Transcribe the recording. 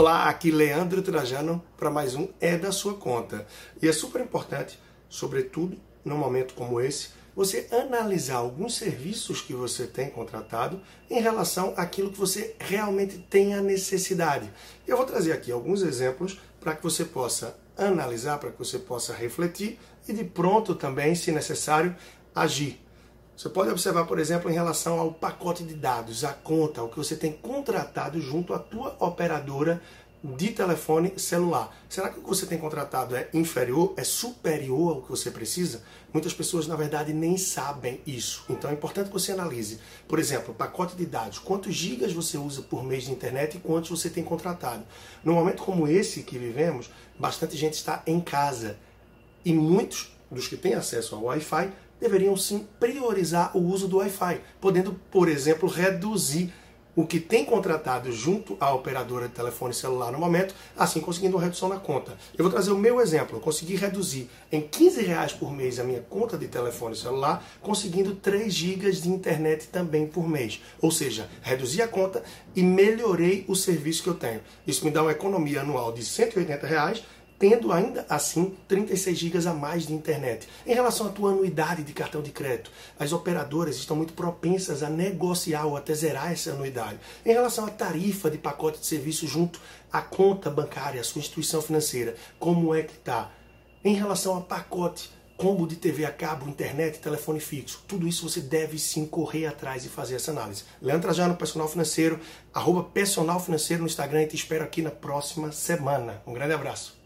Olá, aqui Leandro Trajano para mais um É da Sua Conta. E é super importante, sobretudo num momento como esse, você analisar alguns serviços que você tem contratado em relação àquilo que você realmente tem a necessidade. Eu vou trazer aqui alguns exemplos para que você possa analisar, para que você possa refletir e de pronto também, se necessário, agir. Você pode observar, por exemplo, em relação ao pacote de dados, a conta, o que você tem contratado junto à tua operadora de telefone celular. Será que o que você tem contratado é inferior, é superior ao que você precisa? Muitas pessoas, na verdade, nem sabem isso. Então é importante que você analise. Por exemplo, pacote de dados. Quantos gigas você usa por mês de internet e quantos você tem contratado? Num momento como esse que vivemos, bastante gente está em casa. E muitos dos que têm acesso ao Wi-Fi deveriam sim priorizar o uso do Wi-Fi, podendo, por exemplo, reduzir o que tem contratado junto à operadora de telefone celular no momento, assim conseguindo uma redução na conta. Eu vou trazer o meu exemplo. Eu consegui reduzir em 15 reais por mês a minha conta de telefone celular, conseguindo 3 gigas de internet também por mês. Ou seja, reduzi a conta e melhorei o serviço que eu tenho. Isso me dá uma economia anual de 180 reais tendo ainda assim 36 GB a mais de internet. Em relação à tua anuidade de cartão de crédito, as operadoras estão muito propensas a negociar ou até zerar essa anuidade. Em relação à tarifa de pacote de serviço junto à conta bancária, à sua instituição financeira, como é que está? Em relação a pacote combo de TV a cabo, internet, telefone fixo. Tudo isso você deve sim correr atrás e fazer essa análise. Leandro Trajano, personal financeiro, arroba personal financeiro no Instagram e te espero aqui na próxima semana. Um grande abraço.